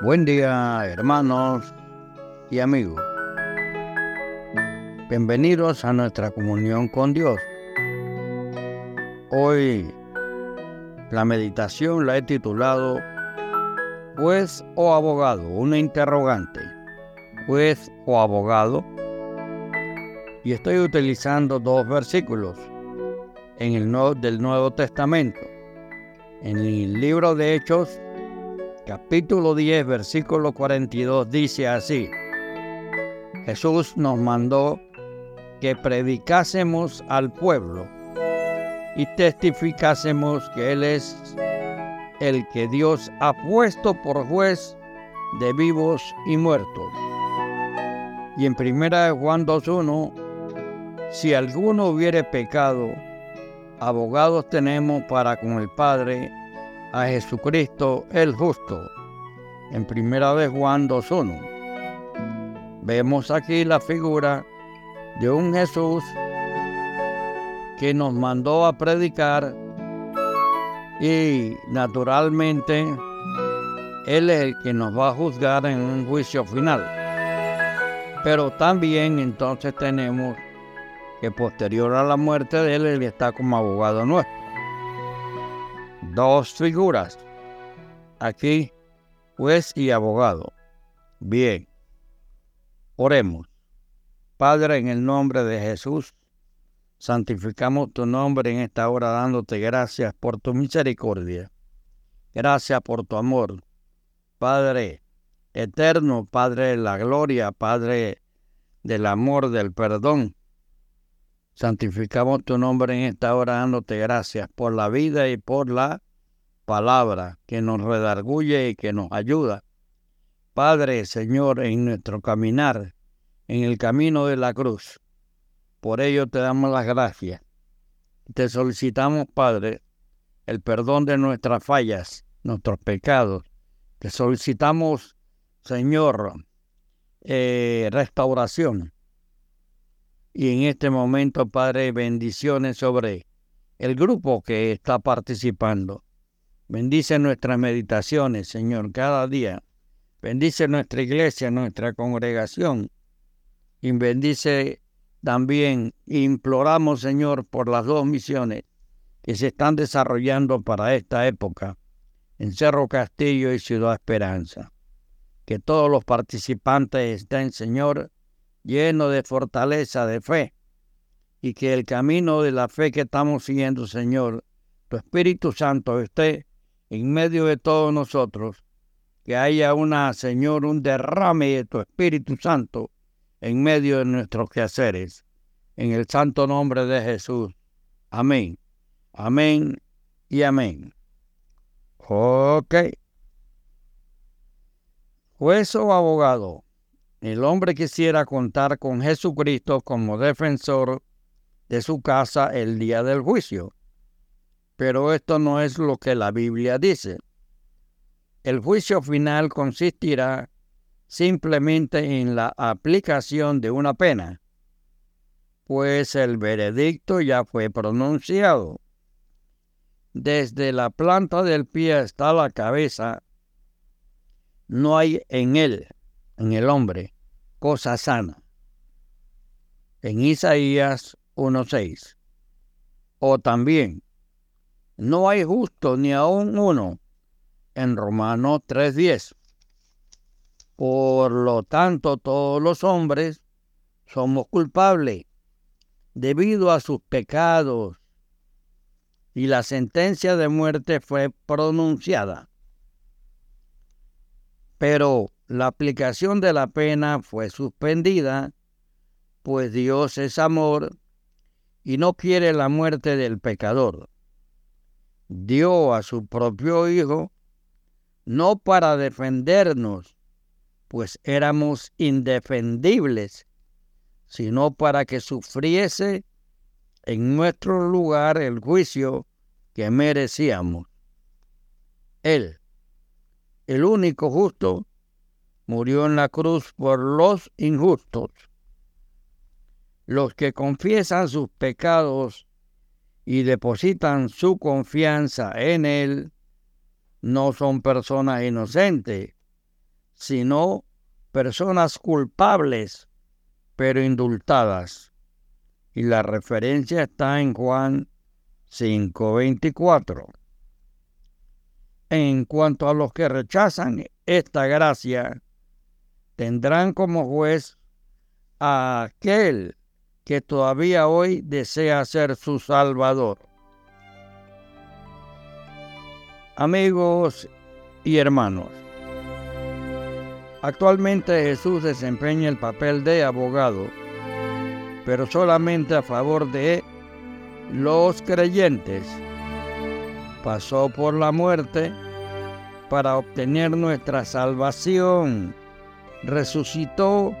Buen día, hermanos y amigos. Bienvenidos a nuestra comunión con Dios. Hoy la meditación la he titulado Juez o abogado, una interrogante. Juez o abogado. Y estoy utilizando dos versículos en el del Nuevo Testamento. En el libro de Hechos, capítulo 10, versículo 42, dice así. Jesús nos mandó que predicásemos al pueblo y testificásemos que Él es el que Dios ha puesto por juez de vivos y muertos. Y en primera Juan 2.1, si alguno hubiere pecado, abogados tenemos para con el Padre a Jesucristo el justo. En primera de Juan 2.1. Vemos aquí la figura de un Jesús que nos mandó a predicar y naturalmente Él es el que nos va a juzgar en un juicio final. Pero también entonces tenemos que posterior a la muerte de Él, Él está como abogado nuestro. Dos figuras. Aquí, juez y abogado. Bien. Oremos. Padre, en el nombre de Jesús, santificamos tu nombre en esta hora dándote gracias por tu misericordia. Gracias por tu amor. Padre eterno, Padre de la gloria, Padre del amor, del perdón. Santificamos tu nombre en esta hora dándote gracias por la vida y por la palabra que nos redarguye y que nos ayuda. Padre, Señor, en nuestro caminar, en el camino de la cruz. Por ello te damos las gracias. Te solicitamos, Padre, el perdón de nuestras fallas, nuestros pecados. Te solicitamos, Señor, eh, restauración. Y en este momento, Padre, bendiciones sobre el grupo que está participando. Bendice nuestras meditaciones, Señor, cada día. Bendice nuestra iglesia, nuestra congregación. Y bendice también, imploramos, Señor, por las dos misiones que se están desarrollando para esta época en Cerro Castillo y Ciudad Esperanza. Que todos los participantes estén, Señor, llenos de fortaleza, de fe, y que el camino de la fe que estamos siguiendo, Señor, tu Espíritu Santo esté en medio de todos nosotros, que haya una, Señor, un derrame de tu Espíritu Santo en medio de nuestros quehaceres. En el santo nombre de Jesús. Amén. Amén y amén. Ok. Juez o abogado. El hombre quisiera contar con Jesucristo como defensor de su casa el día del juicio. Pero esto no es lo que la Biblia dice. El juicio final consistirá simplemente en la aplicación de una pena, pues el veredicto ya fue pronunciado. Desde la planta del pie hasta la cabeza, no hay en él, en el hombre, cosa sana. En Isaías 1.6. O también, no hay justo ni aún uno en Romanos 3.10. Por lo tanto, todos los hombres somos culpables debido a sus pecados y la sentencia de muerte fue pronunciada. Pero la aplicación de la pena fue suspendida, pues Dios es amor y no quiere la muerte del pecador dio a su propio Hijo, no para defendernos, pues éramos indefendibles, sino para que sufriese en nuestro lugar el juicio que merecíamos. Él, el único justo, murió en la cruz por los injustos. Los que confiesan sus pecados y depositan su confianza en Él, no son personas inocentes, sino personas culpables, pero indultadas. Y la referencia está en Juan 5:24. En cuanto a los que rechazan esta gracia, tendrán como juez a aquel que todavía hoy desea ser su Salvador. Amigos y hermanos, actualmente Jesús desempeña el papel de abogado, pero solamente a favor de los creyentes. Pasó por la muerte para obtener nuestra salvación, resucitó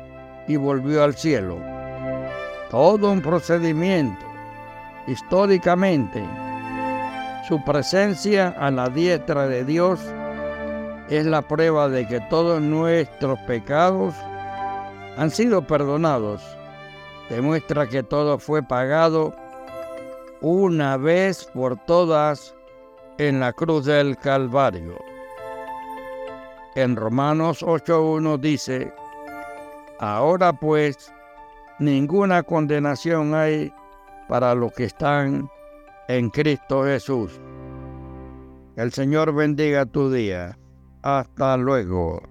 y volvió al cielo. Todo un procedimiento. Históricamente, su presencia a la diestra de Dios es la prueba de que todos nuestros pecados han sido perdonados. Demuestra que todo fue pagado una vez por todas en la cruz del Calvario. En Romanos 8.1 dice, Ahora pues, ninguna condenación hay para los que están en Cristo Jesús. El Señor bendiga tu día. Hasta luego.